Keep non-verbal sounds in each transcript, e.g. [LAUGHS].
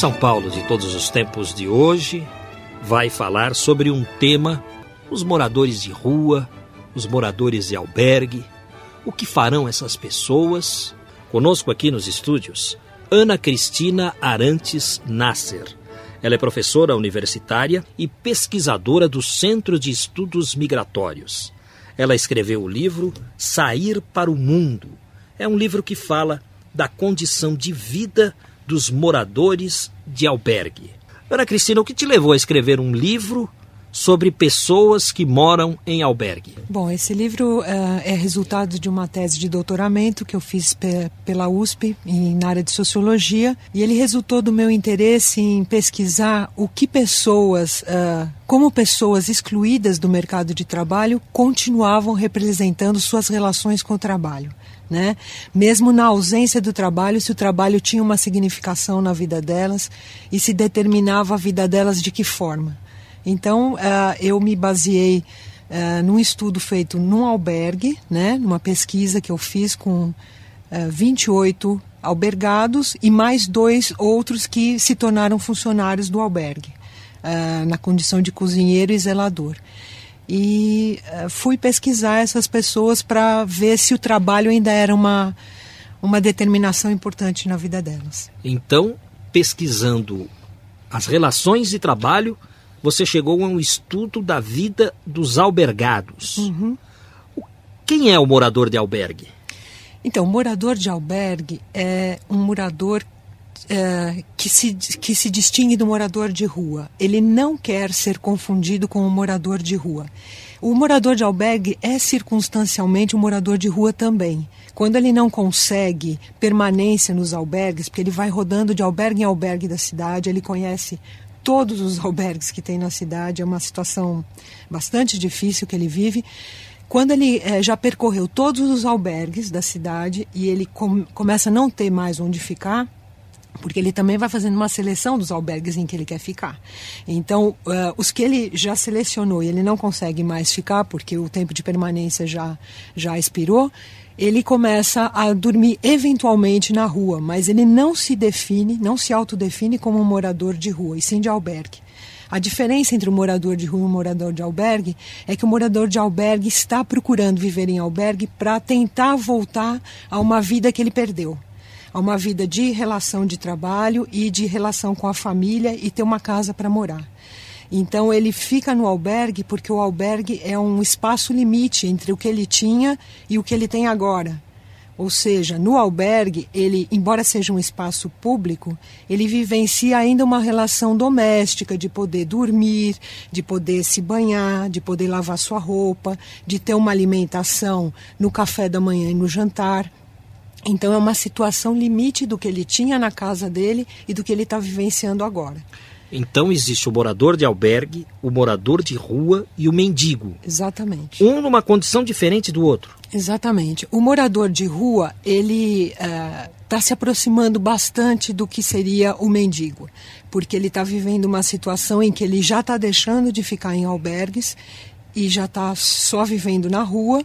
São Paulo de todos os tempos de hoje vai falar sobre um tema: os moradores de rua, os moradores de albergue. O que farão essas pessoas? Conosco aqui nos estúdios, Ana Cristina Arantes Nasser. Ela é professora universitária e pesquisadora do Centro de Estudos Migratórios. Ela escreveu o livro Sair para o Mundo. É um livro que fala da condição de vida dos moradores de albergue. Ana Cristina, o que te levou a escrever um livro sobre pessoas que moram em albergue? Bom, esse livro uh, é resultado de uma tese de doutoramento que eu fiz pe pela USP em, na área de sociologia e ele resultou do meu interesse em pesquisar o que pessoas, uh, como pessoas excluídas do mercado de trabalho continuavam representando suas relações com o trabalho né? Mesmo na ausência do trabalho, se o trabalho tinha uma significação na vida delas e se determinava a vida delas de que forma. Então, uh, eu me baseei uh, num estudo feito num albergue, né? Numa pesquisa que eu fiz com uh, eh, 28 albergados e mais dois outros que se tornaram funcionários do albergue, na condição de cozinheiro e zelador e uh, fui pesquisar essas pessoas para ver se o trabalho ainda era uma, uma determinação importante na vida delas. Então, pesquisando as relações de trabalho, você chegou a um estudo da vida dos albergados. Uhum. Quem é o morador de albergue? Então, o morador de albergue é um morador é, que, se, que se distingue do morador de rua. Ele não quer ser confundido com o morador de rua. O morador de albergue é circunstancialmente um morador de rua também. Quando ele não consegue permanência nos albergues, porque ele vai rodando de albergue em albergue da cidade, ele conhece todos os albergues que tem na cidade, é uma situação bastante difícil que ele vive. Quando ele é, já percorreu todos os albergues da cidade e ele com, começa a não ter mais onde ficar, porque ele também vai fazendo uma seleção dos albergues em que ele quer ficar. Então, uh, os que ele já selecionou e ele não consegue mais ficar porque o tempo de permanência já, já expirou, ele começa a dormir eventualmente na rua, mas ele não se define, não se autodefine como um morador de rua, e sim de albergue. A diferença entre o morador de rua e o morador de albergue é que o morador de albergue está procurando viver em albergue para tentar voltar a uma vida que ele perdeu a uma vida de relação de trabalho e de relação com a família e ter uma casa para morar. Então ele fica no albergue porque o albergue é um espaço limite entre o que ele tinha e o que ele tem agora. Ou seja, no albergue, ele, embora seja um espaço público, ele vivencia ainda uma relação doméstica de poder dormir, de poder se banhar, de poder lavar sua roupa, de ter uma alimentação no café da manhã e no jantar. Então é uma situação limite do que ele tinha na casa dele e do que ele está vivenciando agora. Então existe o morador de albergue, o morador de rua e o mendigo. Exatamente. Um numa condição diferente do outro. Exatamente. O morador de rua, ele está uh, se aproximando bastante do que seria o mendigo, porque ele está vivendo uma situação em que ele já está deixando de ficar em albergues e já está só vivendo na rua,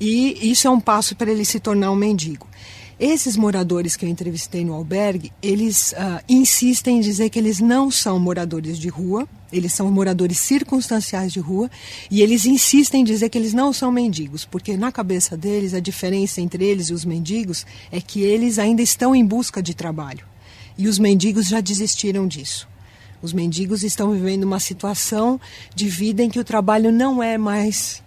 e isso é um passo para ele se tornar um mendigo. Esses moradores que eu entrevistei no albergue, eles uh, insistem em dizer que eles não são moradores de rua, eles são moradores circunstanciais de rua, e eles insistem em dizer que eles não são mendigos, porque na cabeça deles a diferença entre eles e os mendigos é que eles ainda estão em busca de trabalho. E os mendigos já desistiram disso. Os mendigos estão vivendo uma situação de vida em que o trabalho não é mais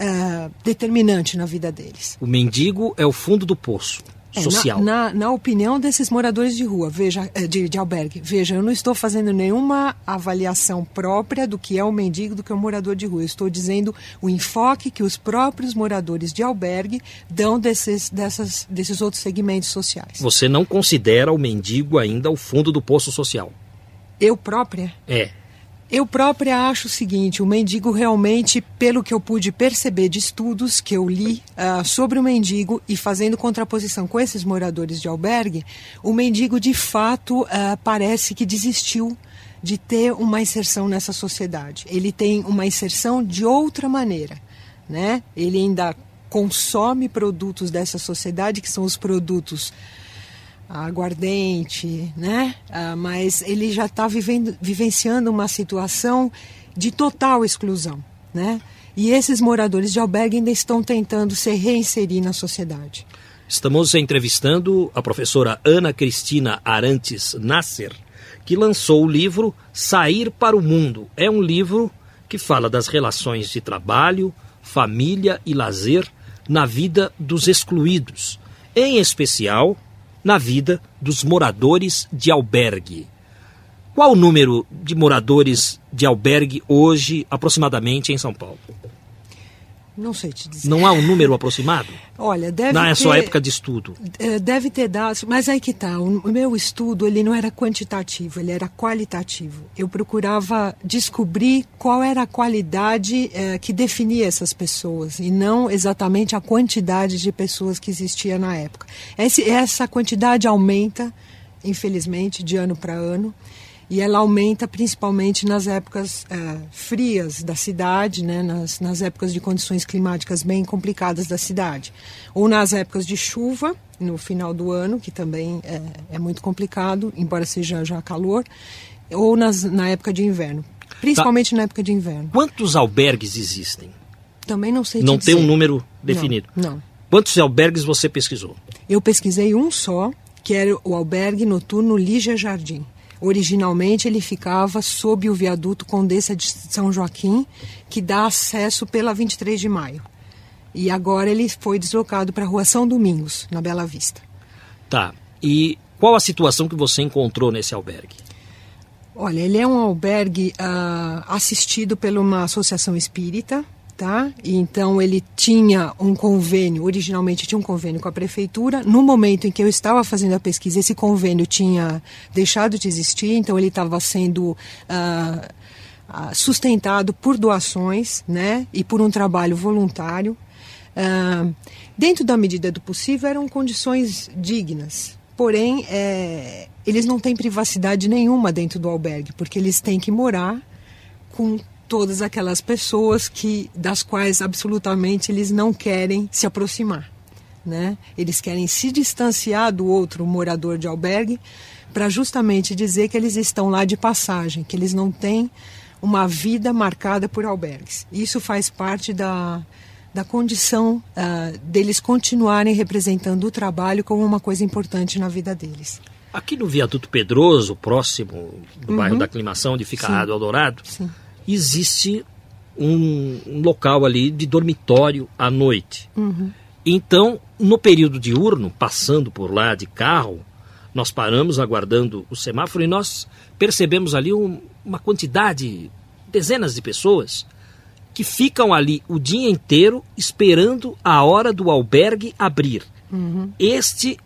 uh, determinante na vida deles. O mendigo é o fundo do poço social. É, na, na, na, opinião desses moradores de rua, veja, eh, de, de albergue, veja, eu não estou fazendo nenhuma avaliação própria do que é o mendigo, do que é o morador de rua. Eu estou dizendo o enfoque que os próprios moradores de albergue dão desses, dessas, desses outros segmentos sociais. Você não considera o mendigo ainda o fundo do poço social? Eu própria? É. Eu própria acho o seguinte: o mendigo realmente, pelo que eu pude perceber de estudos que eu li uh, sobre o mendigo e fazendo contraposição com esses moradores de albergue, o mendigo de fato uh, parece que desistiu de ter uma inserção nessa sociedade. Ele tem uma inserção de outra maneira, né? Ele ainda consome produtos dessa sociedade que são os produtos aguardente, né? Ah, mas ele já está vivenciando uma situação de total exclusão, né? E esses moradores de albergue ainda estão tentando se reinserir na sociedade. Estamos entrevistando a professora Ana Cristina Arantes Nasser, que lançou o livro Sair para o Mundo. É um livro que fala das relações de trabalho, família e lazer na vida dos excluídos, em especial na vida dos moradores de albergue. Qual o número de moradores de albergue hoje, aproximadamente, em São Paulo? Não sei te dizer. Não há um número aproximado? Olha, deve Na ter, sua época de estudo? É, deve ter dados, mas aí que tá. O meu estudo ele não era quantitativo, ele era qualitativo. Eu procurava descobrir qual era a qualidade é, que definia essas pessoas e não exatamente a quantidade de pessoas que existia na época. Esse, essa quantidade aumenta, infelizmente, de ano para ano e ela aumenta principalmente nas épocas é, frias da cidade, né, nas, nas épocas de condições climáticas bem complicadas da cidade, ou nas épocas de chuva, no final do ano, que também é, é muito complicado, embora seja já calor, ou nas, na época de inverno, principalmente tá. na época de inverno. Quantos albergues existem? Também não sei Não tem um número definido? Não, não. Quantos albergues você pesquisou? Eu pesquisei um só, que era o albergue noturno Lígia Jardim. Originalmente ele ficava sob o viaduto Condessa de São Joaquim, que dá acesso pela 23 de maio. E agora ele foi deslocado para a Rua São Domingos, na Bela Vista. Tá. E qual a situação que você encontrou nesse albergue? Olha, ele é um albergue uh, assistido por uma associação espírita, tá? Então ele tinha um convênio, originalmente tinha um convênio com a prefeitura. No momento em que eu estava fazendo a pesquisa, esse convênio tinha deixado de existir, então ele estava sendo uh, sustentado por doações, né? E por um trabalho voluntário. Uh, dentro da medida do possível, eram condições dignas. Porém, é, eles não têm privacidade nenhuma dentro do albergue, porque eles têm que morar com todas aquelas pessoas que das quais absolutamente eles não querem se aproximar, né? Eles querem se distanciar do outro morador de albergue para justamente dizer que eles estão lá de passagem, que eles não têm uma vida marcada por albergues. Isso faz parte da da condição uh, deles continuarem representando o trabalho como uma coisa importante na vida deles. Aqui no Viaduto Pedroso, próximo do uhum. bairro da Aclimação, onde fica Sim. a Rádio Eldorado, Sim existe um, um local ali de dormitório à noite. Uhum. Então, no período diurno, passando por lá de carro, nós paramos aguardando o semáforo e nós percebemos ali um, uma quantidade, dezenas de pessoas que ficam ali o dia inteiro esperando a hora do albergue abrir. Uhum. Este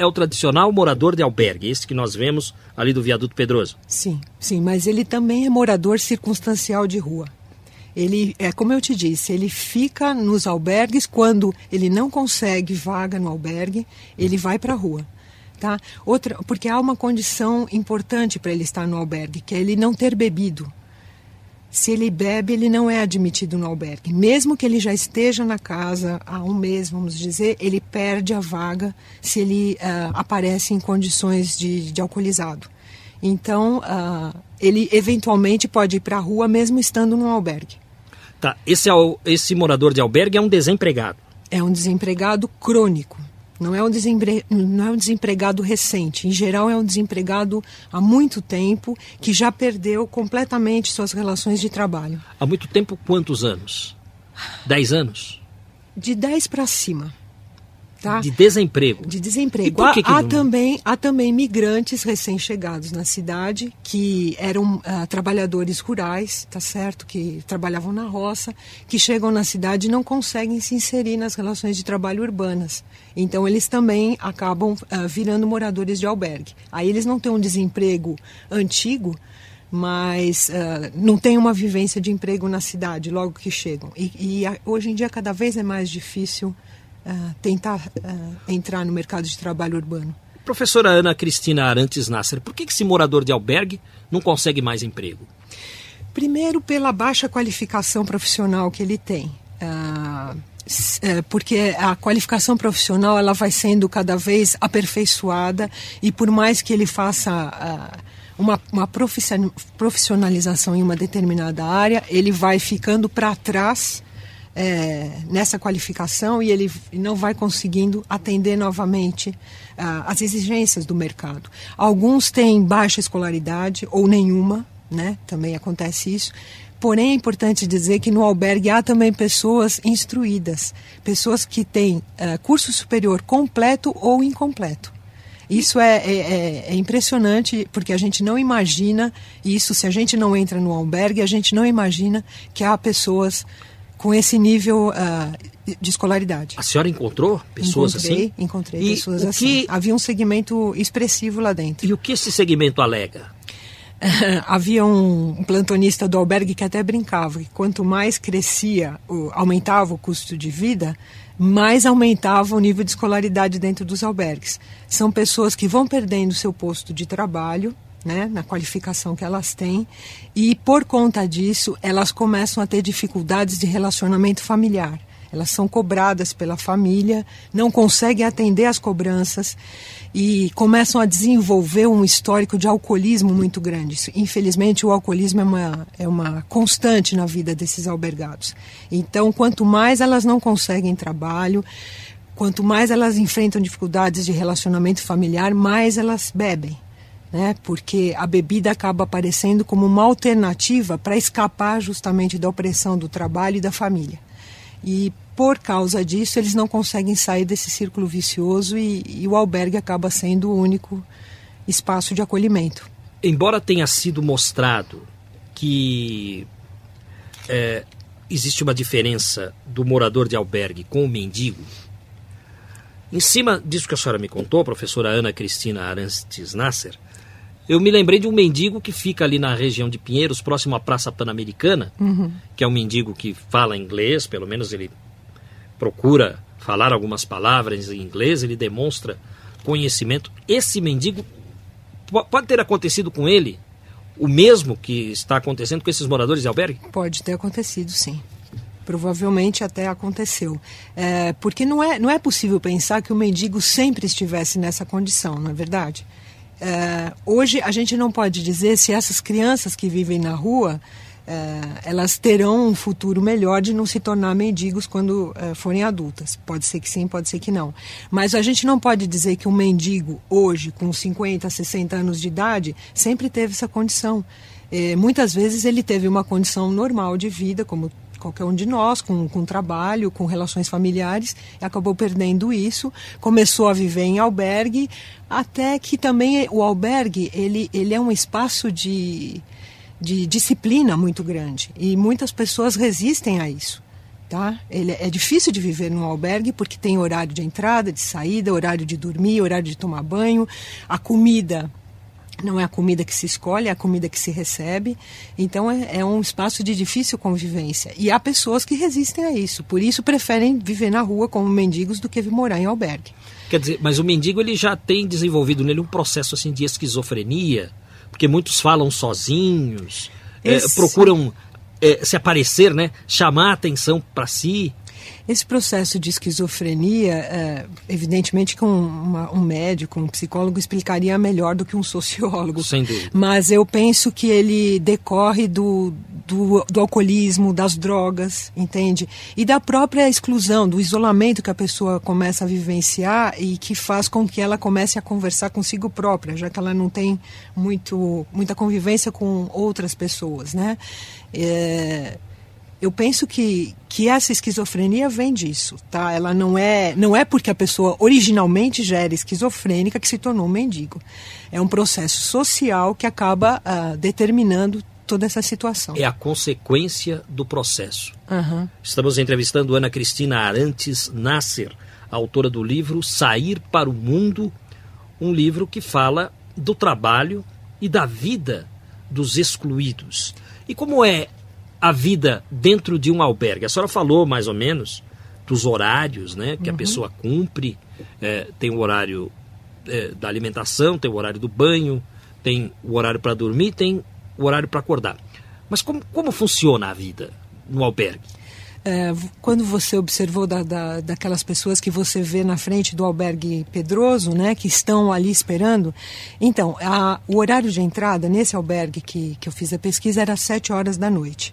é o tradicional morador de albergue, esse que nós vemos ali do viaduto Pedroso. Sim, sim, mas ele também é morador circunstancial de rua. Ele, é como eu te disse, ele fica nos albergues quando ele não consegue vaga no albergue, ele vai para a rua. Tá? Outra, porque há uma condição importante para ele estar no albergue, que é ele não ter bebido se ele bebe, ele não é admitido no albergue. Mesmo que ele já esteja na casa há um mês, vamos dizer, ele perde a vaga se ele uh, aparece em condições de, de alcoolizado. Então, uh, ele eventualmente pode ir para a rua mesmo estando no albergue. Tá, esse, esse morador de albergue é um desempregado. É um desempregado crônico. Não é, um desempre... não é um desempregado recente. Em geral, é um desempregado há muito tempo que já perdeu completamente suas relações de trabalho. Há muito tempo, quantos anos? Dez anos? De dez para cima. Tá? De desemprego. De desemprego. Há, que há, também, há também migrantes recém-chegados na cidade que eram uh, trabalhadores rurais, tá certo? Que trabalhavam na roça, que chegam na cidade e não conseguem se inserir nas relações de trabalho urbanas. Então eles também acabam uh, virando moradores de albergue. Aí eles não têm um desemprego antigo, mas uh, não tem uma vivência de emprego na cidade logo que chegam. E, e hoje em dia cada vez é mais difícil uh, tentar uh, entrar no mercado de trabalho urbano. Professora Ana Cristina Arantes Nasser, por que esse morador de albergue não consegue mais emprego? Primeiro, pela baixa qualificação profissional que ele tem. Uh, porque a qualificação profissional ela vai sendo cada vez aperfeiçoada e por mais que ele faça uma, uma profissionalização em uma determinada área, ele vai ficando para trás é, nessa qualificação e ele não vai conseguindo atender novamente ah, as exigências do mercado. Alguns têm baixa escolaridade ou nenhuma, né? também acontece isso. Porém, é importante dizer que no albergue há também pessoas instruídas, pessoas que têm uh, curso superior completo ou incompleto. Isso é, é, é, é, impressionante, porque a gente não imagina isso, se a gente não entra no albergue, a gente não imagina que há pessoas com esse nível uh, de escolaridade. A senhora encontrou pessoas encontrei, assim? Encontrei e pessoas assim. Que... Havia um segmento expressivo lá dentro. E o que esse segmento alega? [LAUGHS] havia um plantonista do albergue que até brincava que quanto mais crescia, aumentava o custo de vida, mais aumentava o nível de escolaridade dentro dos albergues. São pessoas que vão perdendo seu posto de trabalho né, na qualificação que elas têm, e por conta disso elas começam a ter dificuldades de relacionamento familiar. Elas são cobradas pela família, não conseguem atender às cobranças e começam a desenvolver um histórico de alcoolismo muito grande. Infelizmente, o alcoolismo é uma, é uma constante na vida desses albergados. Então, quanto mais elas não conseguem trabalho, quanto mais elas enfrentam dificuldades de relacionamento familiar, mais elas bebem né? Porque a bebida acaba aparecendo como uma alternativa para escapar justamente da opressão do trabalho e da família. E por causa disso, eles não conseguem sair desse círculo vicioso e, e o albergue acaba sendo o único espaço de acolhimento. Embora tenha sido mostrado que é, existe uma diferença do morador de albergue com o mendigo, em cima disso que a senhora me contou, professora Ana Cristina Arantes Nasser, eu me lembrei de um mendigo que fica ali na região de Pinheiros, próximo à Praça Pan-Americana, uhum. que é um mendigo que fala inglês, pelo menos ele procura falar algumas palavras em inglês, ele demonstra conhecimento. Esse mendigo pode ter acontecido com ele o mesmo que está acontecendo com esses moradores de albergue? Pode ter acontecido, sim. Provavelmente até aconteceu. É, porque não é, não é possível pensar que o mendigo sempre estivesse nessa condição, não é verdade? Uh, hoje a gente não pode dizer se essas crianças que vivem na rua uh, elas terão um futuro melhor de não se tornar mendigos quando uh, forem adultas. Pode ser que sim, pode ser que não. Mas a gente não pode dizer que um mendigo hoje, com 50, 60 anos de idade, sempre teve essa condição. muitas vezes ele teve uma condição normal de vida, como qualquer um de nós, com, com trabalho, com relações familiares, acabou perdendo isso, começou a viver em albergue, até que também o albergue ele, ele é um espaço de, de disciplina muito grande e muitas pessoas resistem a isso. Tá? Ele, é difícil de viver num albergue porque tem horário de entrada, de saída, horário de dormir, horário de tomar banho, a comida não é a comida que se escolhe, é a comida que se recebe. Então é, é, um espaço de difícil convivência. E há pessoas que resistem a isso. Por isso preferem viver na rua como mendigos do que morar em albergue. Quer dizer, mas o mendigo ele já tem desenvolvido nele um processo assim de esquizofrenia, porque muitos falam sozinhos, é, procuram é, se aparecer, né? Chamar a atenção para si. Esse processo de esquizofrenia, é, evidentemente que um, um, médico, um psicólogo explicaria melhor do que um [LAUGHS] sociólogo. Sem dúvida. Mas eu penso que ele decorre do, do, do alcoolismo, das drogas, entende? E da própria exclusão, do isolamento que a pessoa começa a vivenciar e que faz com que ela comece a conversar consigo própria, já que ela não tem muito, muita convivência com outras pessoas, né? É, eu penso que, que essa esquizofrenia vem disso, tá? Ela não é, não é porque a pessoa originalmente já era esquizofrênica que se tornou um mendigo. É um processo social que acaba uh, determinando toda essa situação. É a consequência do processo. Uhum. Estamos entrevistando Ana Cristina Arantes Nasser, autora do livro Sair para o Mundo, um livro que fala do trabalho e da vida dos excluídos. E como é a vida dentro de um albergue? A senhora falou mais ou menos dos horários né, que uhum. a pessoa cumpre, é, tem o horário é, da alimentação, tem o horário do banho, tem o horário para dormir, tem o horário para acordar. Mas como, como funciona a vida no albergue? É, quando você observou da, da, daquelas pessoas que você vê na frente do albergue Pedroso, né, que estão ali esperando, então, a, o horário de entrada nesse albergue que, que eu fiz a pesquisa era às 7 horas da noite.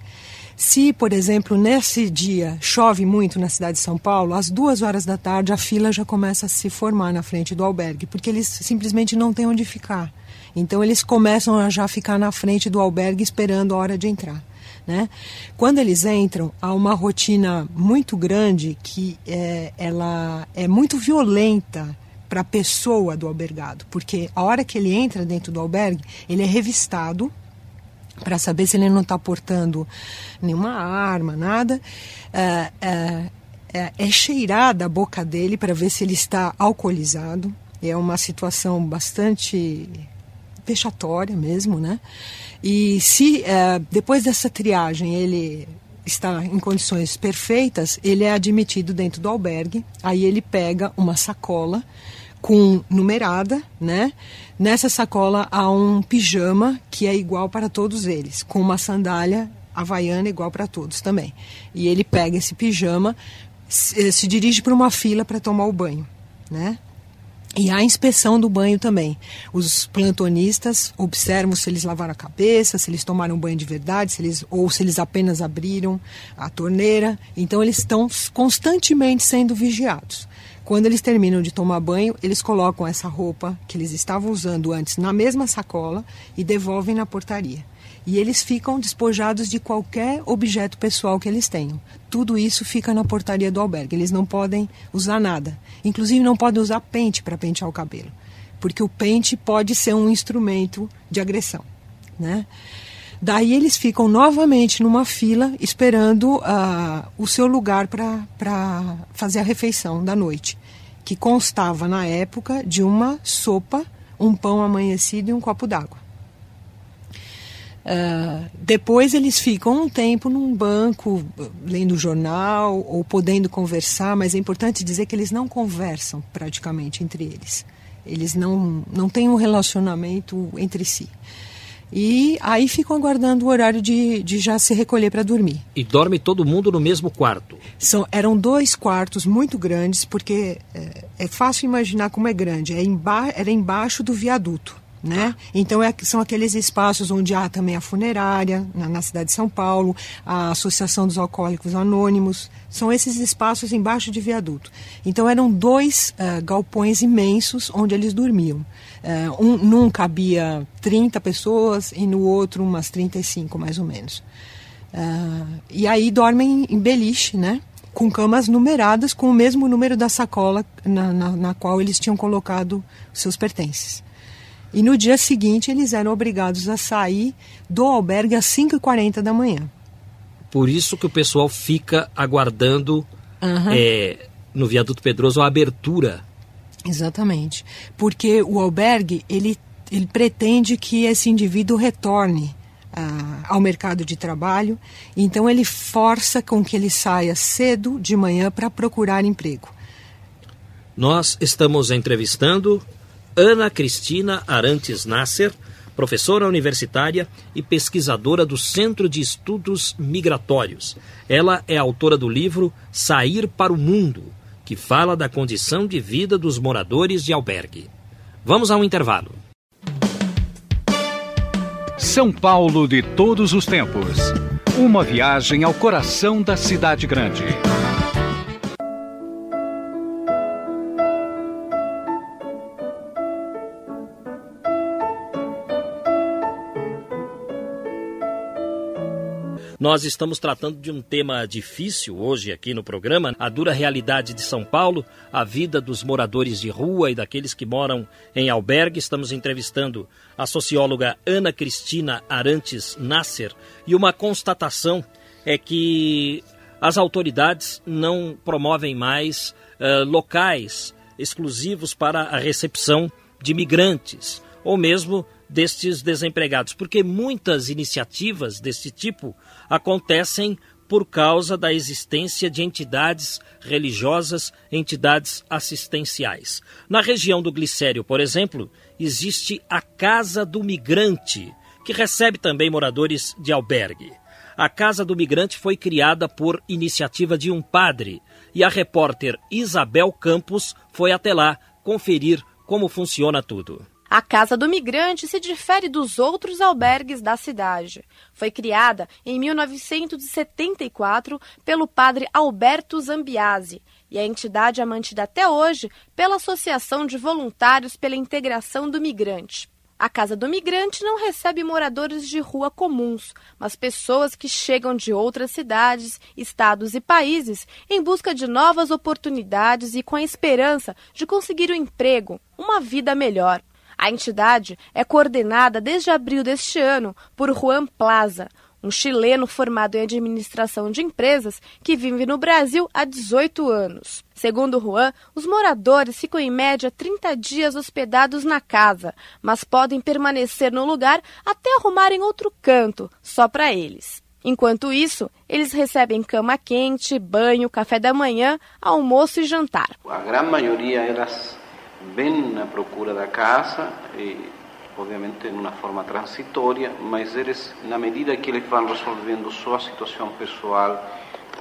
Se, por exemplo, nesse dia chove muito na cidade de São Paulo, às duas horas da tarde a fila já começa a se formar na frente do albergue, porque eles simplesmente não têm onde ficar. Então eles começam a já ficar na frente do albergue esperando a hora de entrar. Né? Quando eles entram, há uma rotina muito grande que é, ela é muito violenta para a pessoa do albergado, porque a hora que ele entra dentro do albergue, ele é revistado para saber se ele não está portando nenhuma arma, nada. É, é, é, é cheirada a boca dele para ver se ele está alcoolizado. É uma situação bastante vexatória mesmo, né? E se é, depois dessa triagem ele está em condições perfeitas, ele é admitido dentro do albergue. Aí ele pega uma sacola com numerada, né? Nessa sacola há um pijama que é igual para todos eles, com uma sandália havaiana igual para todos também. E ele pega esse pijama, se, se dirige para uma fila para tomar o banho, né? E a inspeção do banho também. Os plantonistas observam se eles lavaram a cabeça, se eles tomaram banho de verdade, se eles, ou se eles apenas abriram a torneira. Então eles estão constantemente sendo vigiados. Quando eles terminam de tomar banho, eles colocam essa roupa que eles estavam usando antes na mesma sacola e devolvem na portaria e eles ficam despojados de qualquer objeto pessoal que eles tenham. Tudo isso fica na portaria do albergue. Eles não podem usar nada. Inclusive, não podem usar pente para pentear o cabelo, porque o pente pode ser um instrumento de agressão. Né? Daí eles ficam novamente numa fila esperando uh, o seu lugar para fazer a refeição da noite, que constava na época de uma sopa, um pão amanhecido e um copo d'água. Uh, depois eles ficam um tempo num banco lendo jornal ou podendo conversar, mas é importante dizer que eles não conversam praticamente entre eles. Eles não, não têm um relacionamento entre si. E aí ficam aguardando o horário de, de já se recolher para dormir. E dorme todo mundo no mesmo quarto? São, eram dois quartos muito grandes, porque é, é fácil imaginar como é grande. É emba era embaixo do viaduto né? Então é, são aqueles espaços onde há também a funerária na, na, cidade de São Paulo, a Associação dos Alcoólicos Anônimos, são esses espaços embaixo de viaduto. Então eram dois uh, galpões imensos onde eles dormiam. Uh, um, num cabia 30 pessoas e no outro umas 35 mais ou menos. Uh, e aí dormem em beliche, né? Com camas numeradas com o mesmo número da sacola na, na, na qual eles tinham colocado seus pertences. E no dia seguinte eles eram obrigados a sair do albergue às 5h40 da manhã. Por isso que o pessoal fica aguardando uhum. é, no viaduto Pedroso a abertura. Exatamente. Porque o albergue ele, ele pretende que esse indivíduo retorne uh, ao mercado de trabalho, então ele força com que ele saia cedo de manhã para procurar emprego. Nós estamos entrevistando Ana Cristina Arantes Nasser, professora universitária e pesquisadora do Centro de Estudos Migratórios. Ela é autora do livro Sair para o Mundo, que fala da condição de vida dos moradores de albergue. Vamos a um intervalo. São Paulo de todos os tempos. Uma viagem ao coração da cidade grande. Nós estamos tratando de um tema difícil hoje aqui no programa, a dura realidade de São Paulo, a vida dos moradores de rua e daqueles que moram em albergue. Estamos entrevistando a socióloga Ana Cristina Arantes Nasser e uma constatação é que as autoridades não promovem mais uh, locais exclusivos para a recepção de migrantes ou mesmo destes desempregados, porque muitas iniciativas desse tipo acontecem por causa da existência de entidades religiosas, entidades assistenciais. Na região do Glicério, por exemplo, existe a Casa do Migrante, que recebe também moradores de albergue. A Casa do Migrante foi criada por iniciativa de um padre e a repórter Isabel Campos foi até lá conferir como funciona tudo. A Casa do Migrante se difere dos outros albergues da cidade. Foi criada em 1974 pelo padre Alberto Zambiase e a entidade é mantida até hoje pela Associação de Voluntários pela Integração do Migrante. A Casa do Migrante não recebe moradores de rua comuns, mas pessoas que chegam de outras cidades, estados e países em busca de novas oportunidades e com a esperança de conseguir um emprego, uma vida melhor. A entidade é coordenada desde abril deste ano por Juan Plaza, um chileno formado em administração de empresas que vive no Brasil há 18 anos. Segundo Juan, os moradores ficam em média 30 dias hospedados na casa, mas podem permanecer no lugar até arrumarem outro canto, só para eles. Enquanto isso, eles recebem cama quente, banho, café da manhã, almoço e jantar. A grande maioria elas vêm na procura da casa, e, obviamente uma forma transitória, mas eles, na medida que eles vão resolvendo sua situação pessoal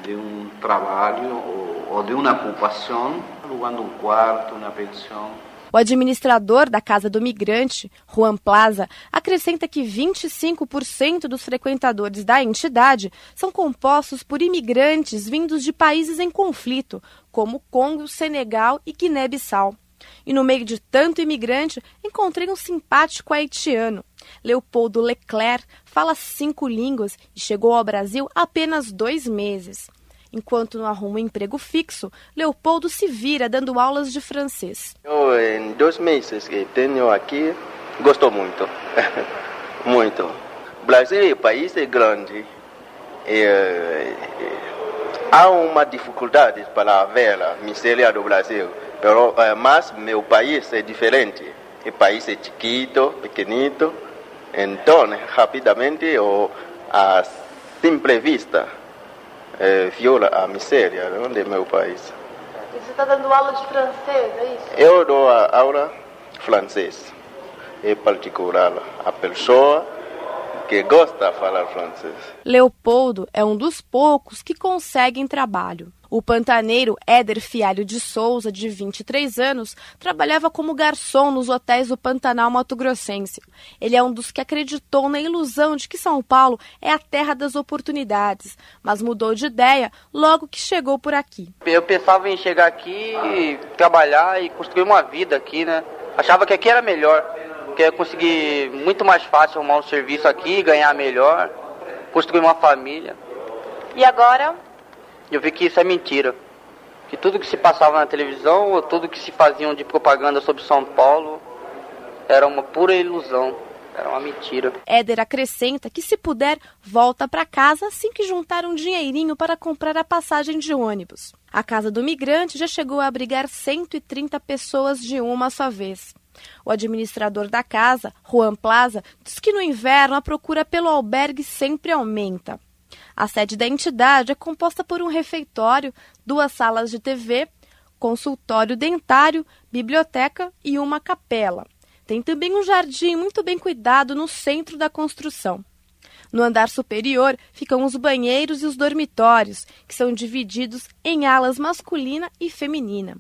de um trabalho ou, ou de uma ocupação, alugando um quarto, uma pensão, o administrador da Casa do Migrante, Juan Plaza, acrescenta que 25% dos frequentadores da entidade são compostos por imigrantes vindos de países em conflito, como Congo, Senegal e Guiné-Bissau. E no meio de tanto imigrante, encontrei um simpático haitiano. Leopoldo Leclerc fala cinco línguas e chegou ao Brasil apenas dois meses. Enquanto não arruma um emprego fixo, Leopoldo se vira dando aulas de francês. Eu, em dois meses que tenho aqui, gosto muito. [LAUGHS] muito. Brasil é um país grande. E, eh, há uma dificuldade para ver a miséria do Brasil. Pero, eh, mas meu país é diferente. O país é chiquito, pequenito. Então, rapidamente, ou a simple vista, eh, viola a miséria não, de meu país. E você está dando aula de francês, é isso? Eu dou a aula francês, em particular a pessoa que gosta de falar francês. Leopoldo é um dos poucos que conseguem trabalho. O pantaneiro Éder Fialho de Souza, de 23 anos, trabalhava como garçom nos hotéis do Pantanal Mato Grossense. Ele é um dos que acreditou na ilusão de que São Paulo é a terra das oportunidades, mas mudou de ideia logo que chegou por aqui. Eu pensava em chegar aqui, trabalhar e construir uma vida aqui, né? Achava que aqui era melhor, que ia conseguir muito mais fácil arrumar um serviço aqui, ganhar melhor, construir uma família. E agora? Eu vi que isso é mentira. Que tudo que se passava na televisão, ou tudo que se faziam de propaganda sobre São Paulo, era uma pura ilusão. Era uma mentira. Éder acrescenta que, se puder, volta para casa assim que juntar um dinheirinho para comprar a passagem de ônibus. A casa do migrante já chegou a abrigar 130 pessoas de uma só vez. O administrador da casa, Juan Plaza, diz que no inverno a procura pelo albergue sempre aumenta. A sede da entidade é composta por um refeitório, duas salas de TV, consultório dentário, biblioteca e uma capela. Tem também um jardim muito bem cuidado no centro da construção. No andar superior ficam os banheiros e os dormitórios, que são divididos em alas masculina e feminina.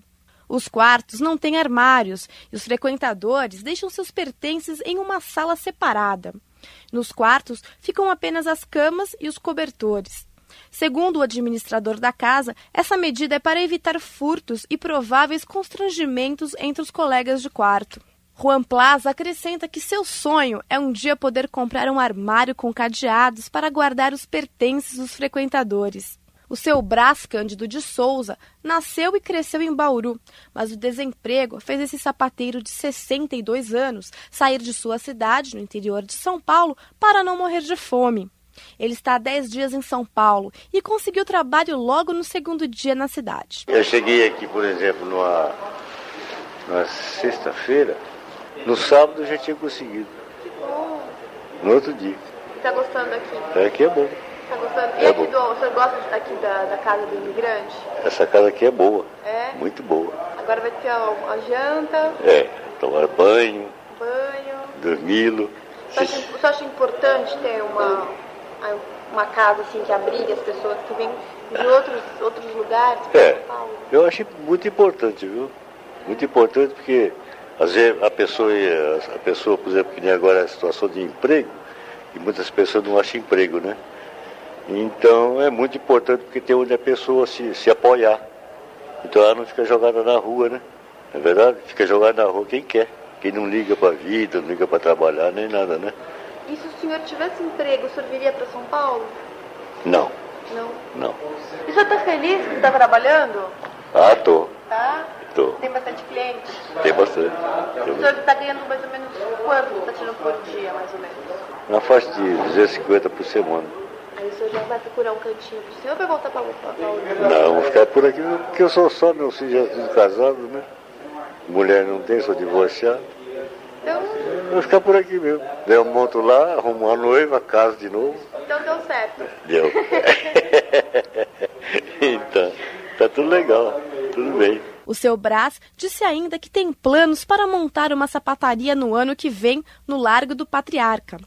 Os quartos não têm armários e os frequentadores deixam seus pertences em uma sala separada. Nos quartos ficam apenas as camas e os cobertores. Segundo o administrador da casa, essa medida é para evitar furtos e prováveis constrangimentos entre os colegas de quarto. Juan Plaza acrescenta que seu sonho é um dia poder comprar um armário com cadeados para guardar os pertences dos frequentadores. O seu Brás Cândido de Souza nasceu e cresceu em Bauru, mas o desemprego fez esse sapateiro de 62 anos sair de sua cidade, no interior de São Paulo, para não morrer de fome. Ele está há 10 dias em São Paulo e conseguiu trabalho logo no segundo dia na cidade. Eu cheguei aqui, por exemplo, numa, numa sexta-feira. No sábado eu já tinha conseguido. No outro dia. Está gostando aqui? É, aqui é bom. Está gostando? E é aqui do, você gosta aqui da, da, casa do imigrante? Essa casa aqui é boa. É? Muito boa. Agora vai ter a, a janta. É, tomar banho. Banho. Dormi-lo. Você acha, você acha importante ter uma, uma casa assim que abrigue as pessoas que vêm de outros, outros lugares? É, eu achei muito importante, viu? Muito importante porque às vezes a pessoa, a pessoa, por exemplo, que nem agora a situação de emprego, e muitas pessoas não acham emprego, né? Então é muito importante porque tem onde a pessoa se, se apoiar. Então ela não fica jogada na rua, né? É verdade? Fica jogada na rua quem quer. Quem não liga para a vida, não liga para trabalhar, nem nada, né? E se o senhor tivesse emprego, o senhor viria para São Paulo? Não. Não? Não. E o senhor está feliz que está trabalhando? Ah, tô. Tá? Tô. Tem bastante cliente? Tem bastante. Tem o senhor está ganhando mais ou menos quanto está tirando por dia, mais ou menos? Na faixa de 250 por semana. Aí o senhor já vai procurar um cantinho para o senhor ou vai voltar para o Não, vou ficar por aqui porque eu sou só, meu filho já tudo casado, né? Mulher não tem, sou divorciado. Então... Vou ficar por aqui mesmo. Daí eu monto lá, arrumo uma noiva, caso de novo. Então deu certo. Deu. [LAUGHS] então, tá tudo legal, tudo bem. O seu Brás disse ainda que tem planos para montar uma sapataria no ano que vem no Largo do Patriarca.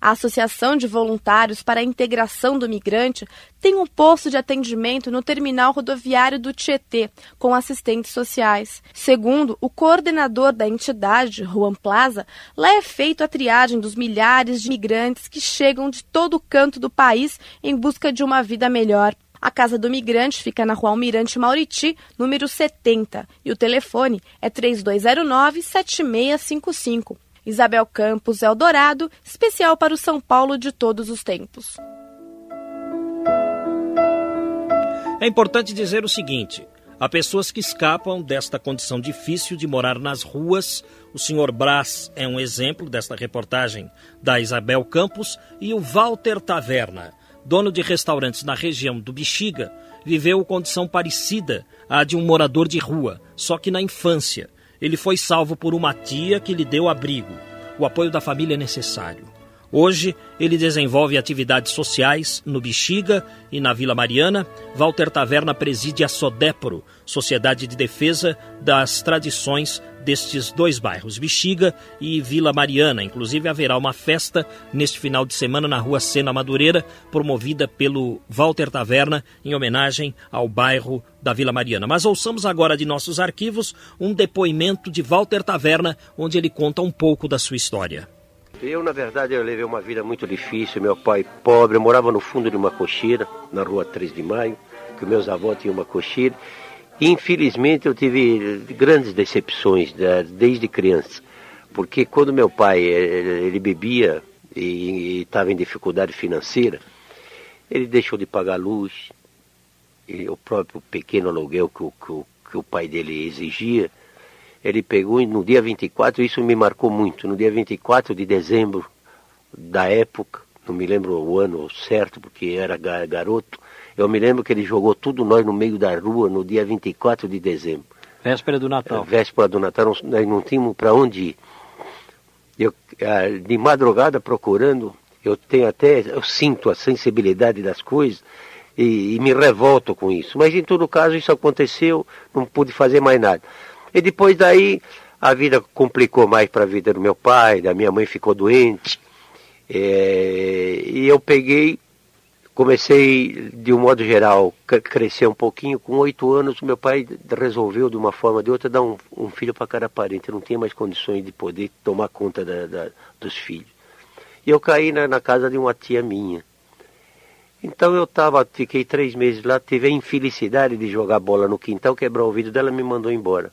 A Associação de Voluntários para a Integração do Migrante tem um posto de atendimento no terminal rodoviário do Tietê, com assistentes sociais. Segundo o coordenador da entidade, Juan Plaza, lá é feita a triagem dos milhares de migrantes que chegam de todo o canto do país em busca de uma vida melhor. A Casa do Migrante fica na rua Almirante Mauriti, número 70, e o telefone é 3209-7655. Isabel Campos Eldorado, especial para o São Paulo de todos os tempos. É importante dizer o seguinte: há pessoas que escapam desta condição difícil de morar nas ruas. O senhor Brás é um exemplo desta reportagem da Isabel Campos e o Walter Taverna, dono de restaurantes na região do Bexiga, viveu condição parecida à de um morador de rua, só que na infância. Ele foi salvo por uma tia que lhe deu abrigo. O apoio da família é necessário. Hoje, ele desenvolve atividades sociais no Bexiga e na Vila Mariana. Walter Taverna preside a Sodepro, Sociedade de Defesa das Tradições destes dois bairros, Bexiga e Vila Mariana. Inclusive, haverá uma festa neste final de semana na rua Sena Madureira, promovida pelo Walter Taverna, em homenagem ao bairro da Vila Mariana. Mas ouçamos agora de nossos arquivos um depoimento de Walter Taverna, onde ele conta um pouco da sua história. Eu, na verdade, eu levei uma vida muito difícil. Meu pai pobre, eu morava no fundo de uma cocheira, na rua 3 de Maio, que meus avós tinham uma cocheira. Infelizmente, eu tive grandes decepções desde criança. Porque quando meu pai ele bebia e estava em dificuldade financeira, ele deixou de pagar luz, o próprio pequeno aluguel que o, que o, que o pai dele exigia, ele pegou no dia 24, isso me marcou muito, no dia 24 de dezembro da época, não me lembro o ano certo, porque era garoto, eu me lembro que ele jogou tudo nós no meio da rua no dia 24 de dezembro. Véspera do Natal. É, véspera do Natal, nós não tínhamos para onde ir. Eu, ah, de madrugada procurando, eu tenho até, eu sinto a sensibilidade das coisas e, e me revolto com isso. Mas em todo caso isso aconteceu, não pude fazer mais nada. E depois daí a vida complicou mais para a vida do meu pai, da minha mãe ficou doente. É, e eu peguei, comecei de um modo geral crescer um pouquinho. Com oito anos, meu pai resolveu de uma forma ou de outra dar um, um filho para cada parente. Eu não tinha mais condições de poder tomar conta da, da, dos filhos. E eu caí na, na casa de uma tia minha. Então eu tava, fiquei três meses lá, tive a infelicidade de jogar bola no quintal, quebrar o vidro dela me mandou embora.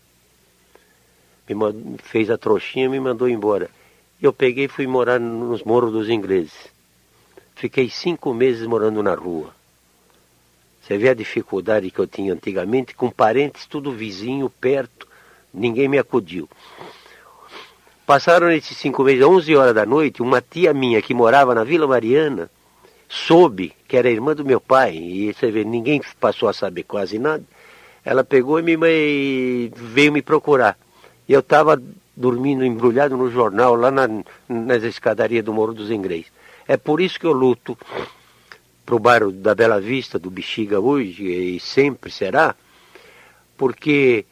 Me mandou, fez a trouxinha me mandou embora. Eu peguei e fui morar nos morros dos ingleses. Fiquei cinco meses morando na rua. Você vê a dificuldade que eu tinha antigamente, com parentes tudo vizinho, perto, ninguém me acudiu. Passaram esses cinco meses, 11 horas da noite, uma tia minha que morava na Vila Mariana, soube que era irmã do meu pai, e você vê, ninguém passou a saber quase nada. Ela pegou e me, veio me procurar. E eu estava dormindo embrulhado no jornal, lá na, nas escadarias do Morro dos Ingleses. É por isso que eu luto para o bairro da Bela Vista, do Bexiga hoje, e sempre será, porque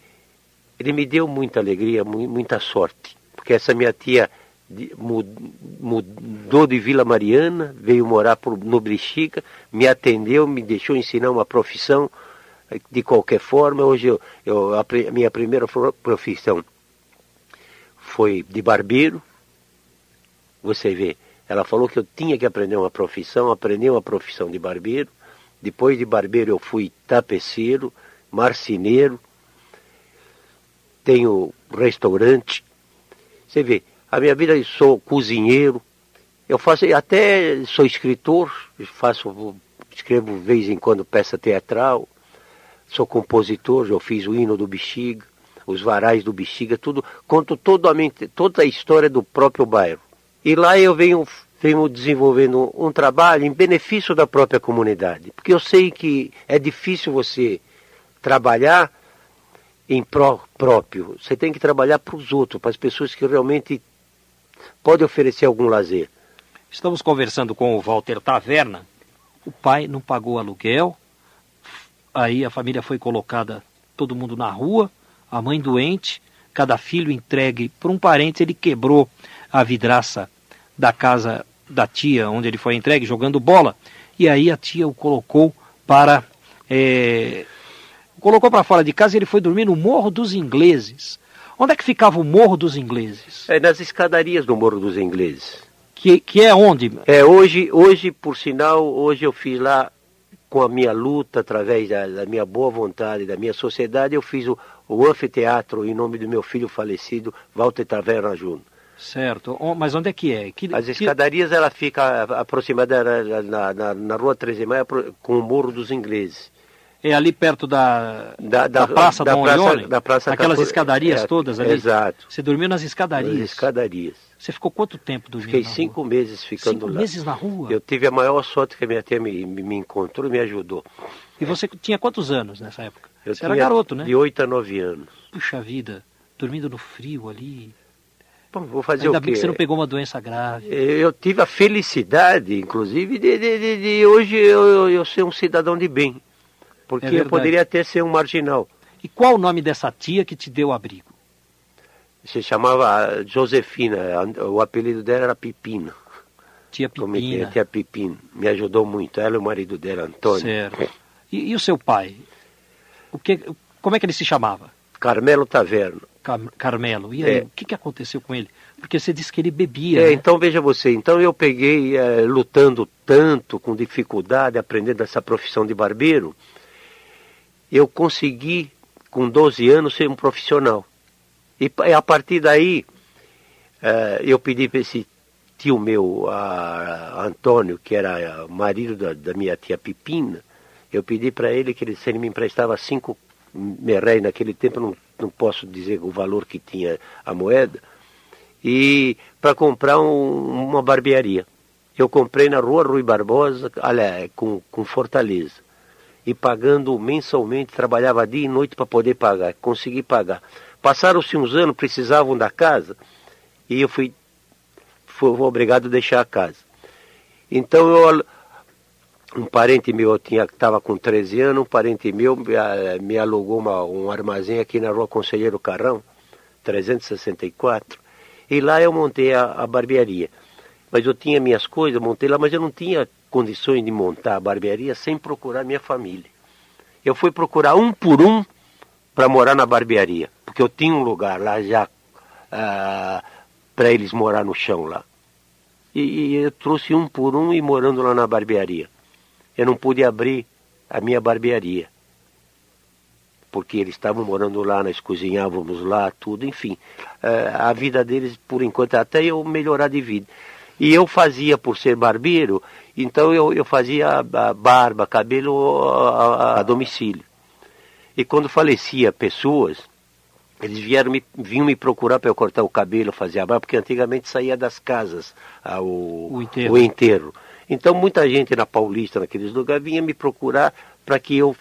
ele me deu muita alegria, muita sorte. Porque essa minha tia mudou de Vila Mariana, veio morar no Bexiga, me atendeu, me deixou ensinar uma profissão eh, de qualquer forma. Hoje eu, eu a minha primeira profissão foi de barbeiro. Você vê, ela falou que eu tinha que aprender uma profissão, aprendi uma profissão de barbeiro. Depois de barbeiro eu fui tapeceiro, marceneiro, tenho restaurante. Você vê, a minha vida eu sou cozinheiro, eu faço até sou escritor, faço escrevo de vez em quando peça teatral, sou compositor, já fiz o hino do Bexiga, os varais do Bexiga, tudo, conto toda a história do próprio bairro. E lá eu venho, venho desenvolvendo um trabalho em benefício da própria comunidade. Porque eu sei que é difícil você trabalhar em pró próprio. Você tem que trabalhar para os outros, para as pessoas que realmente podem oferecer algum lazer. Estamos conversando com o Walter Taverna. O pai não pagou aluguel, aí a família foi colocada, todo mundo na rua, a mãe doente, cada filho entregue por um parente, ele quebrou a vidraça da casa da tia, onde ele foi entregue, jogando bola. E aí a tia o colocou para. É, colocou para fora de casa e ele foi dormir no Morro dos Ingleses. Onde é que ficava o Morro dos Ingleses? É nas escadarias do Morro dos Ingleses. Que, que é onde? É, hoje, hoje, por sinal, hoje eu fiz lá com a minha luta, através da, da minha boa vontade, da minha sociedade, eu fiz o, o anfiteatro em nome do meu filho falecido, Walter Taverna Júnior. Certo, mas onde é que é? Que, As escadarias que... ela fica aproximada na, na, na rua 13 de Maio com o Morro dos Ingleses. É ali perto da, da, da, da Praça da, Praça, da Praça Aquelas da... escadarias é, todas ali? Exato. Você dormiu nas escadarias? Nas escadarias. Você ficou quanto tempo dormindo Fiquei cinco rua? meses ficando cinco lá. Cinco meses na rua? Eu tive a maior sorte que a minha tia me, me, me encontrou e me ajudou. E você tinha quantos anos nessa época? Eu você era garoto, né? De oito a nove anos. Puxa vida, dormindo no frio ali. Bom, vou fazer Ainda o quê? bem que você não pegou uma doença grave. Eu tive a felicidade, inclusive, de, de, de, de hoje eu, eu, ser um cidadão de bem. Porque é eu poderia até ser um marginal. E qual o nome dessa tia que te deu abrigo? Se chamava Josefina, o apelido dela era Pipina. Tia Pipina. tia Pipina. Me ajudou muito, ela e o marido dela, Antônio. Certo. E, e o seu pai? O que, como é que ele se chamava? Carmelo Taverno. Car Carmelo. E aí, é. o que, que aconteceu com ele? Porque você disse que ele bebia. É, né? então veja você, então eu peguei é, lutando tanto, com dificuldade, aprendendo essa profissão de barbeiro, eu consegui, com 12 anos, ser um profissional. E a partir daí, é, eu pedi para esse tio meu, a, a Antônio, que era marido da, da minha tia Pipina, eu pedi para ele que ele, se ele me emprestava cinco merréis naquele tempo, não, não posso dizer o valor que tinha a moeda, e para comprar um, uma barbearia. Eu comprei na rua Rui Barbosa, olha, com, com Fortaleza. E pagando mensalmente, trabalhava dia e noite para poder pagar. Consegui pagar. Passaram-se uns anos, precisavam da casa, e eu fui, fui obrigado a deixar a casa. Então eu um parente meu tinha estava com 13 anos, um parente meu me, me alugou uma, um armazém aqui na rua Conselheiro Carrão, 364, e lá eu montei a, a barbearia. Mas eu tinha minhas coisas, montei lá, mas eu não tinha condições de montar a barbearia sem procurar minha família. Eu fui procurar um por um para morar na barbearia, porque eu tinha um lugar lá já ah, para eles morar no chão lá. e, e eu trouxe um por um e morando lá na barbearia. Eu não pude abrir a minha barbearia porque eles estavam morando lá, nós cozinhávamos lá, tudo, enfim. Eh, a vida deles, por enquanto, até eu melhorar de vida. E eu fazia, por ser barbeiro, então eu, eu fazia barba, cabelo a, a, a domicílio. E quando falecia pessoas, eles vieram me, vinham me procurar para eu cortar o cabelo, fazer a barba, porque antigamente saía das casas ah, o, o, enterro. o enterro. Então muita gente na Paulista, naqueles lugares, vinha me procurar para que eu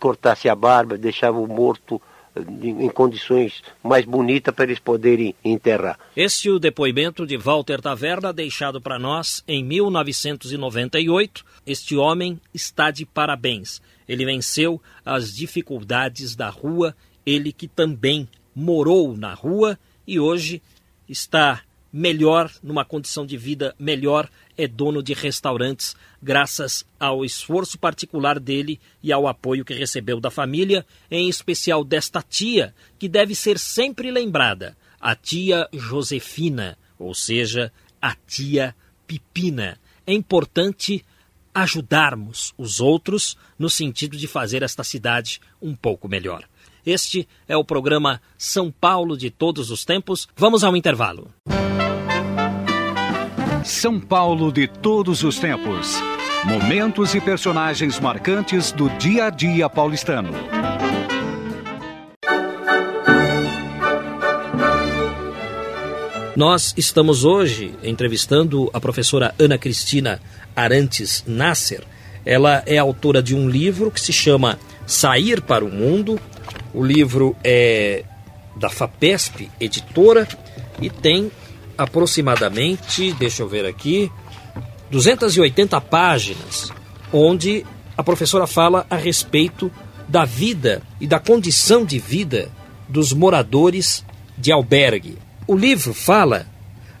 cortasse a barba, deixava o morto eh, em condições mais bonitas para eles poderem enterrar. Este é o depoimento de Walter Taverna, deixado para nós em 1998. Este homem está de parabéns. Ele venceu as dificuldades da rua, ele que também morou na rua e hoje está melhor, numa condição de vida melhor, é dono de restaurantes, graças ao esforço particular dele e ao apoio que recebeu da família, em especial desta tia, que deve ser sempre lembrada, a tia Josefina, ou seja, a tia Pipina. É importante ajudarmos os outros no sentido de fazer esta cidade um pouco melhor. Este é o programa São Paulo de todos os tempos. Vamos ao intervalo. São Paulo de todos os tempos. Momentos e personagens marcantes do dia a dia paulistano. Nós estamos hoje entrevistando a professora Ana Cristina Arantes Nasser. Ela é autora de um livro que se chama Sair para o Mundo. O livro é da FAPESP, editora, e tem aproximadamente, deixa eu ver aqui, 280 páginas, onde a professora fala a respeito da vida e da condição de vida dos moradores de albergue. O livro fala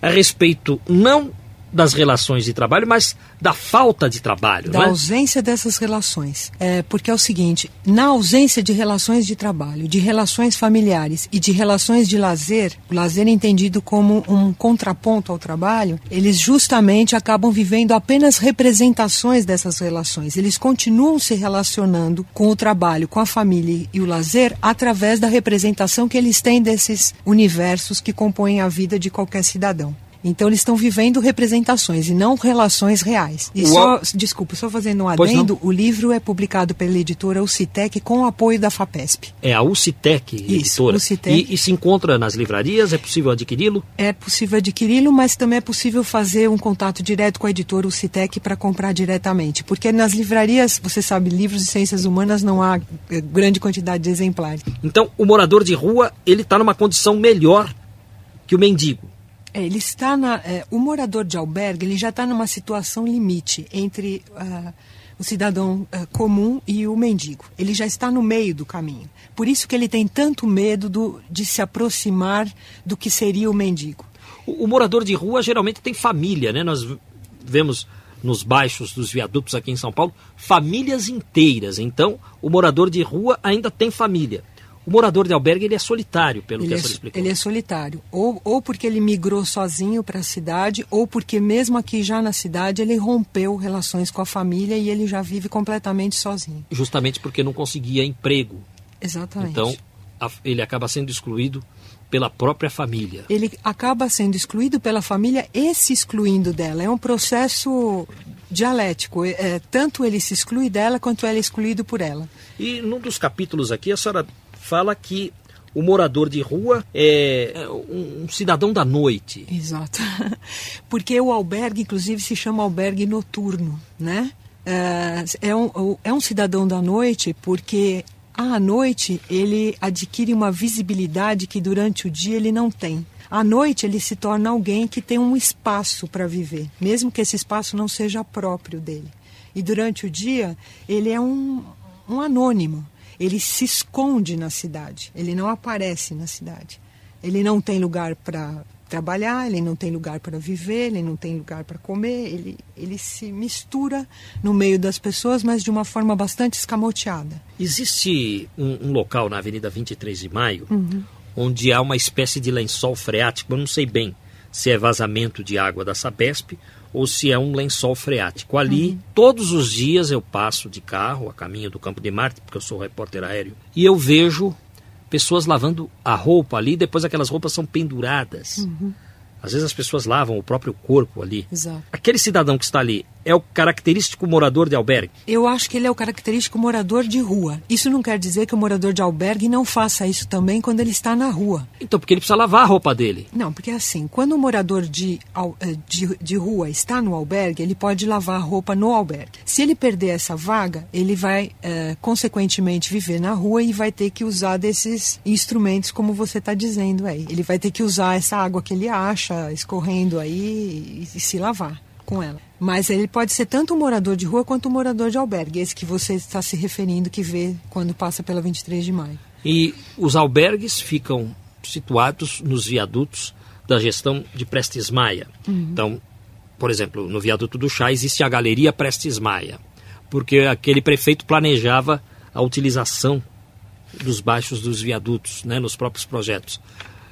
a respeito não das relações de trabalho, mas da falta de trabalho. Da é? ausência dessas relações. É, porque é o seguinte: na ausência de relações de trabalho, de relações familiares e de relações de lazer, o lazer é entendido como um contraponto ao trabalho, eles justamente acabam vivendo apenas representações dessas relações. Eles continuam se relacionando com o trabalho, com a família e o lazer através da representação que eles têm desses universos que compõem a vida de qualquer cidadão. Então eles estão vivendo representações e não relações reais. E só, desculpa, só fazendo um adendo, o livro é publicado pela editora Ucitec com o apoio da FAPESP. É a Ucitec, editora. Isso, Ucitec. E, e, se encontra nas livrarias? É possível adquiri-lo? É possível adquiri-lo, mas também é possível fazer um contato direto com a editora Ucitec para comprar diretamente. Porque nas livrarias, você sabe, livros de ciências humanas não há eh, grande quantidade de exemplares. Então, o morador de rua, ele está numa condição melhor que o mendigo. É, ele está na, é, o morador de albergue ele já está numa situação limite entre uh, o cidadão uh, comum e o mendigo. Ele já está no meio do caminho. Por isso que ele tem tanto medo do, de se aproximar do que seria o mendigo. O, o morador de rua geralmente tem família, né? Nós vemos nos baixos dos viadutos aqui em São Paulo famílias inteiras. Então, o morador de rua ainda tem família. O morador de albergue ele é solitário, pelo ele que é, a senhora explicou. Ele é solitário. Ou, ou porque ele migrou sozinho para a cidade, ou porque mesmo aqui já na cidade ele rompeu relações com a família e ele já vive completamente sozinho. Justamente porque não conseguia emprego. Exatamente. Então, a, ele acaba sendo excluído pela própria família. Ele acaba sendo excluído pela família e se excluindo dela. É um processo dialético. É, tanto ele se exclui dela quanto ela é excluído por ela. E num dos capítulos aqui, a senhora fala que o morador de rua é, é um, cidadão da noite. Exato. [LAUGHS] Porque o albergue, inclusive, se chama albergue noturno, né? É, é um, é um cidadão da noite porque à noite ele adquire uma visibilidade que durante o dia ele não tem. À noite ele se torna alguém que tem um espaço para viver, mesmo que esse espaço não seja próprio dele. E durante o dia ele é um, um anônimo ele se esconde na cidade, ele não aparece na cidade. Ele não tem lugar para trabalhar, ele não tem lugar para viver, ele não tem lugar para comer, ele, ele se mistura no meio das pessoas, mas de uma forma bastante escamoteada. Existe um, um local na Avenida 23 de Maio uhum. onde há uma espécie de lençol freático, eu não sei bem se é vazamento de água da Sabesp ou se é um lençol freático. Ali, uhum. todos os dias eu passo de carro a caminho do Campo de Marte, porque eu sou repórter aéreo, e eu vejo pessoas lavando a roupa ali, depois aquelas roupas são penduradas. Uhum. Às vezes as pessoas lavam o próprio corpo ali. Exato. Aquele cidadão que está ali é o característico morador de albergue? Eu acho que ele é o característico morador de rua. Isso não quer dizer que o morador de albergue não faça isso também quando ele está na rua. Então, porque ele precisa lavar a roupa dele. Não, porque assim, quando o morador de, eh, de, de rua está no albergue, ele pode lavar a roupa no albergue. Se ele perder essa vaga, ele vai, é, consequentemente, viver na rua e vai ter que usar desses instrumentos, como você está dizendo aí. Ele vai ter que usar essa água que ele acha escorrendo aí e, e se lavar com ela. Mas ele pode ser tanto um morador de rua quanto um morador de albergue, esse que você está se referindo, que vê quando passa pela 23 de maio. E os albergues ficam situados nos viadutos da gestão de Prestes Maia. Uhum. Então, por exemplo, no viaduto do Chá existe a Galeria Prestes Maia, porque aquele prefeito planejava a utilização dos baixos dos viadutos, né, nos próprios projetos.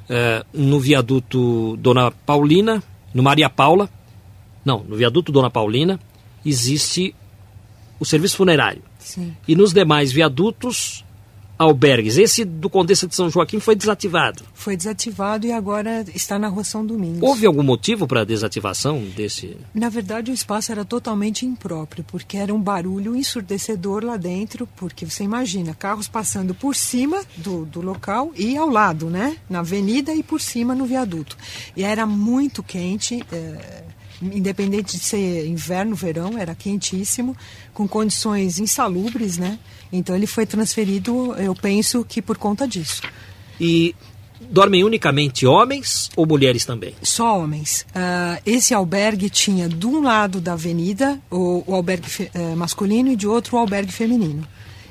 Uh, no viaduto Dona Paulina, no Maria Paula, não, no viaduto Dona Paulina existe o serviço funerário. Sim. E nos demais viadutos, albergues. Esse do Condessa de São Joaquim foi desativado. Foi desativado e agora está na Rua São Domingos. Houve algum motivo para a desativação desse? Na verdade, o espaço era totalmente impróprio, porque era um barulho ensurdecedor lá dentro, porque você imagina, carros passando por cima do, do local e ao lado, né? Na avenida e por cima no viaduto. E era muito quente. É independente de ser inverno, verão, era quentíssimo, com condições insalubres, né? Então ele foi transferido, eu penso que por conta disso. E dormem unicamente homens ou mulheres também? Só homens. Uh, esse albergue tinha de um lado da avenida o, o albergue uh, masculino e de outro o albergue feminino.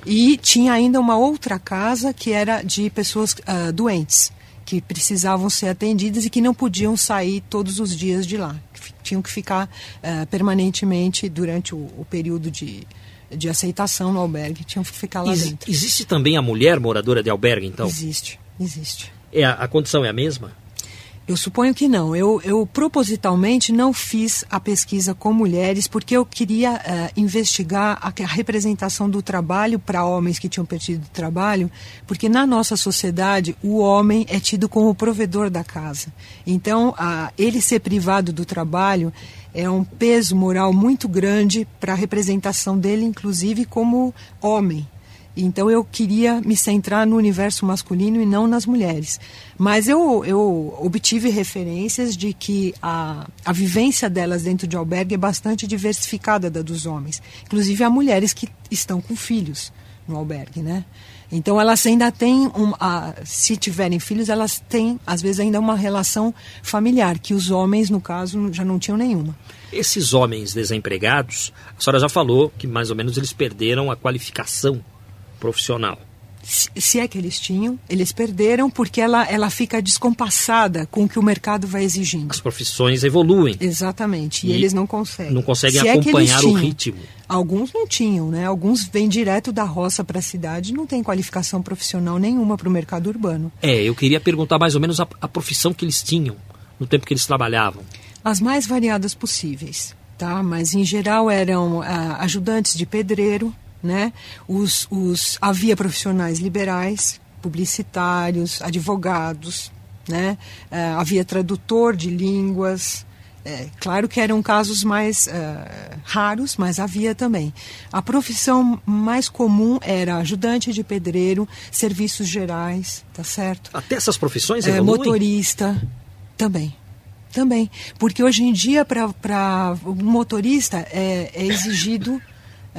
E tinha ainda uma outra casa que era de pessoas uh, doentes que precisavam ser atendidas e que não podiam sair todos os dias de lá. Tinham que ficar uh, permanentemente durante o, o, período de, de aceitação no albergue, tinham que ficar lá Ex dentro. Existe também a mulher moradora de albergue, então? Existe, existe. É, a, a condição é a mesma? Eu suponho que não. Eu, eu propositalmente não fiz a pesquisa com mulheres porque eu queria uh, investigar a, a, representação do trabalho para homens que tinham perdido o trabalho, porque na nossa sociedade o homem é tido como o provedor da casa. Então, uh, ele ser privado do trabalho é um peso moral muito grande para a representação dele, inclusive como homem. Então eu queria me centrar no universo masculino e não nas mulheres. Mas eu, eu obtive referências de que a, a vivência delas dentro de albergue é bastante diversificada da dos homens. Inclusive há mulheres que estão com filhos no albergue, né? Então elas ainda têm, um, a, se tiverem filhos, elas têm às vezes ainda uma relação familiar, que os homens, no caso, já não tinham nenhuma. Esses homens desempregados, a senhora já falou que mais ou menos eles perderam a qualificação profissional. Se, é que eles tinham, eles perderam porque ela, ela fica descompassada com o que o mercado vai exigindo. As profissões evoluem. Exatamente, e, e eles não conseguem. Não conseguem se acompanhar é o ritmo. Alguns não tinham, né? Alguns vêm direto da roça para a cidade, não tem qualificação profissional nenhuma para o mercado urbano. É, eu queria perguntar mais ou menos a, a profissão que eles tinham no tempo que eles trabalhavam. As mais variadas possíveis, tá? Mas em geral eram ah, ajudantes de pedreiro, né? Os, os, havia profissionais liberais, publicitários, advogados, né? Uh, havia tradutor de línguas. É, claro que eram casos mais uh, raros, mas havia também. A profissão mais comum era ajudante de pedreiro, serviços gerais, tá certo? Até essas profissões é, Motorista, também. Também. Porque hoje em dia, para um motorista, é, é exigido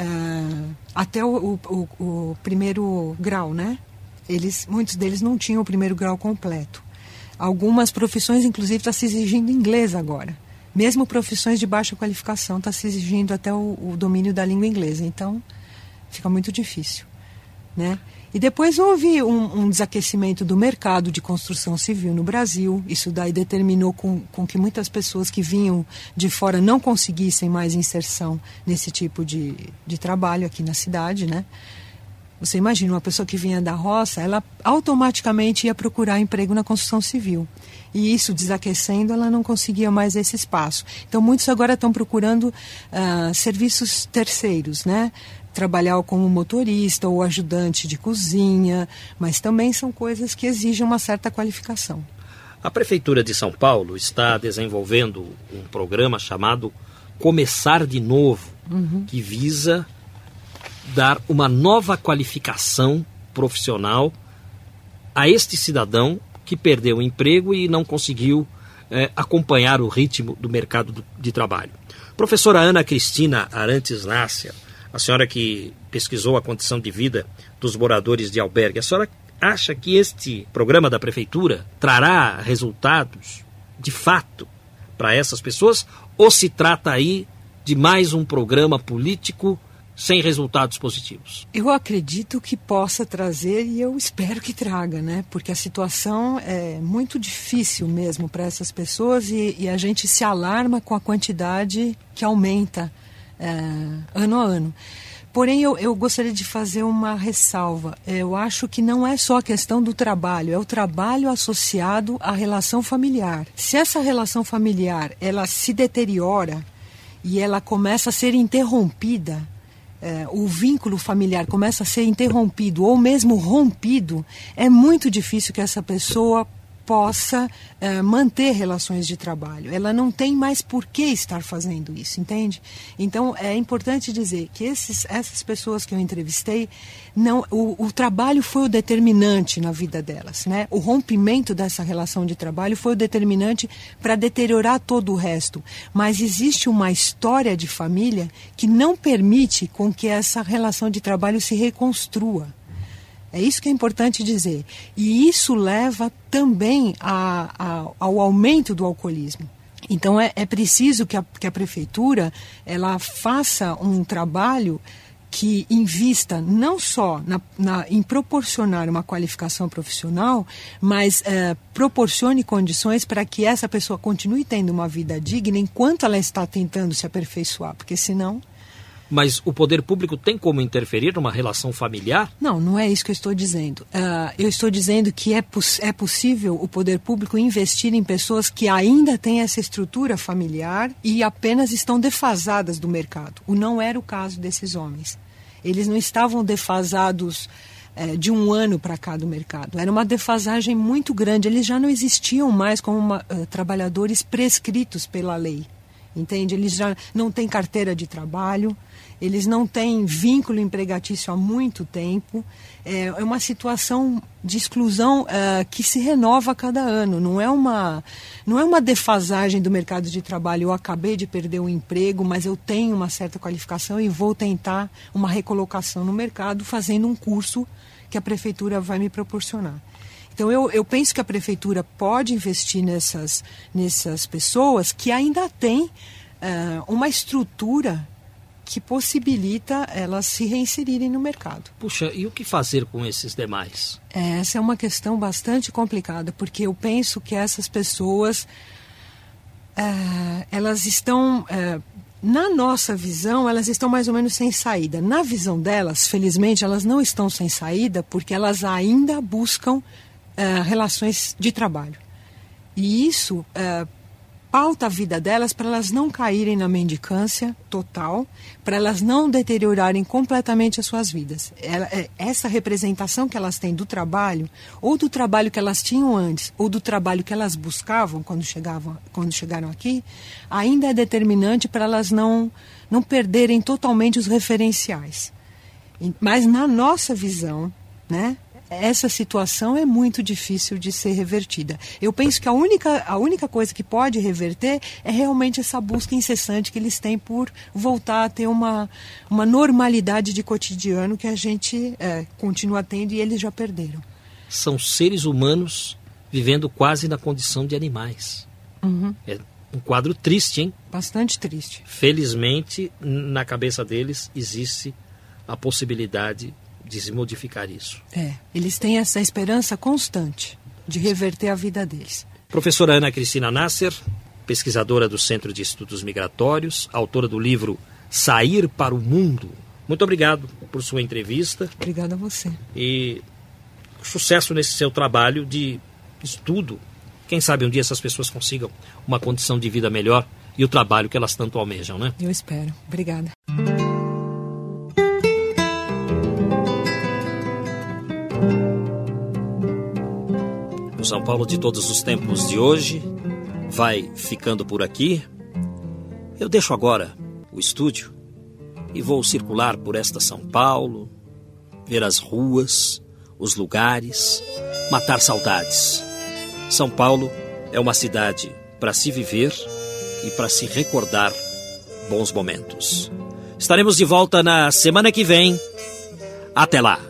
uh, até o, o, o, primeiro grau, né? Eles, muitos deles não tinham o primeiro grau completo. Algumas profissões, inclusive, está se exigindo inglês agora. Mesmo profissões de baixa qualificação está se exigindo até o, o domínio da língua inglesa. Então, fica muito difícil, né? E depois houve um, um, desaquecimento do mercado de construção civil no Brasil. Isso daí determinou com, com, que muitas pessoas que vinham de fora não conseguissem mais inserção nesse tipo de, de trabalho aqui na cidade, né? Você imagina uma pessoa que vinha da roça, ela automaticamente ia procurar emprego na construção civil. E isso desaquecendo, ela não conseguia mais esse espaço. Então, muitos agora estão procurando uh, serviços terceiros, né? Trabalhar como motorista ou ajudante de cozinha, mas também são coisas que exigem uma certa qualificação. A Prefeitura de São Paulo está desenvolvendo um programa chamado Começar de Novo, uhum. que visa dar uma nova qualificação profissional a este cidadão que perdeu o emprego e não conseguiu é, acompanhar o ritmo do mercado de trabalho. Professora Ana Cristina Arantes Nácia, a senhora que pesquisou a condição de vida dos moradores de albergue, a senhora acha que este programa da prefeitura trará resultados de fato para essas pessoas ou se trata aí de mais um programa político sem resultados positivos? Eu acredito que possa trazer e eu espero que traga, né? Porque a situação é muito difícil mesmo para essas pessoas e, e, a gente se alarma com a quantidade que aumenta é, ano a ano. Porém, eu, eu gostaria de fazer uma ressalva. Eu acho que não é só a questão do trabalho, é o trabalho associado à relação familiar. Se essa relação familiar ela se deteriora e ela começa a ser interrompida, é, o vínculo familiar começa a ser interrompido ou mesmo rompido, é muito difícil que essa pessoa possa uh, manter relações de trabalho. Ela não tem mais por que estar fazendo isso, entende? Então é importante dizer que esses, essas pessoas que eu entrevistei, não, o, o trabalho foi o determinante na vida delas, né? O rompimento dessa relação de trabalho foi o determinante para deteriorar todo o resto. Mas existe uma história de família que não permite com que essa relação de trabalho se reconstrua. É isso que é importante dizer. E isso leva também a, a, ao aumento do alcoolismo. Então é, é preciso que a, que a prefeitura ela faça um trabalho que invista não só na, na, em proporcionar uma qualificação profissional, mas é, proporcione condições para que essa pessoa continue tendo uma vida digna enquanto ela está tentando se aperfeiçoar, porque senão mas o poder público tem como interferir numa relação familiar? Não, não é isso que eu estou dizendo. Uh, eu estou dizendo que é, é possível o poder público investir em pessoas que ainda têm essa estrutura familiar e apenas estão defasadas do mercado. O não era o caso desses homens. Eles não estavam defasados é, de um ano para cá do mercado. Era uma defasagem muito grande. Eles já não existiam mais como uma, uh, trabalhadores prescritos pela lei. Entende? Eles já não têm carteira de trabalho, eles não têm vínculo empregatício há muito tempo. É, é uma situação de exclusão uh, que se renova a cada ano. Não é, uma, não é uma defasagem do mercado de trabalho. Eu acabei de perder o um emprego, mas eu tenho uma certa qualificação e vou tentar uma recolocação no mercado fazendo um curso que a prefeitura vai me proporcionar. Então, eu, eu penso que a prefeitura pode investir nessas, nessas pessoas que ainda têm uh, uma estrutura que possibilita elas se reinserirem no mercado. Puxa, e o que fazer com esses demais? Essa é uma questão bastante complicada, porque eu penso que essas pessoas, é, elas estão, é, na nossa visão, elas estão mais ou menos sem saída. Na visão delas, felizmente, elas não estão sem saída, porque elas ainda buscam é, relações de trabalho. E isso pauta a vida delas para elas não caírem na mendicância total, para elas não deteriorarem completamente as suas vidas. Ela, é, essa representação que elas têm do trabalho, ou do trabalho que elas tinham antes, ou do trabalho que elas buscavam quando, chegavam, quando chegaram aqui, ainda é determinante para elas não, não perderem totalmente os referenciais. Mas na nossa visão, né, essa situação é muito difícil de ser revertida. Eu penso que a única, a única coisa que pode reverter é realmente essa busca incessante que eles têm por voltar a ter uma, uma normalidade de cotidiano que a gente é, continua tendo e eles já perderam. São seres humanos vivendo quase na condição de animais. Uhum. É um quadro triste, hein? Bastante triste. Felizmente, na cabeça deles existe a possibilidade de se modificar isso. É, eles têm essa esperança constante de reverter a vida deles. Professora Ana Cristina Nasser, pesquisadora do Centro de Estudos Migratórios, autora do livro Sair para o Mundo, Muito obrigado por sua entrevista. Obrigada a você. E sucesso nesse seu trabalho de estudo. Quem sabe um dia essas pessoas consigam uma condição de vida melhor e o trabalho que elas tanto almejam, né? Eu espero. Obrigada. São Paulo de todos os tempos de hoje vai ficando por aqui. Eu deixo agora o estúdio e vou circular por esta São Paulo, ver as ruas, os lugares, matar saudades. São Paulo é uma cidade para se viver e para se recordar bons momentos. Estaremos de volta na semana que vem. Até lá!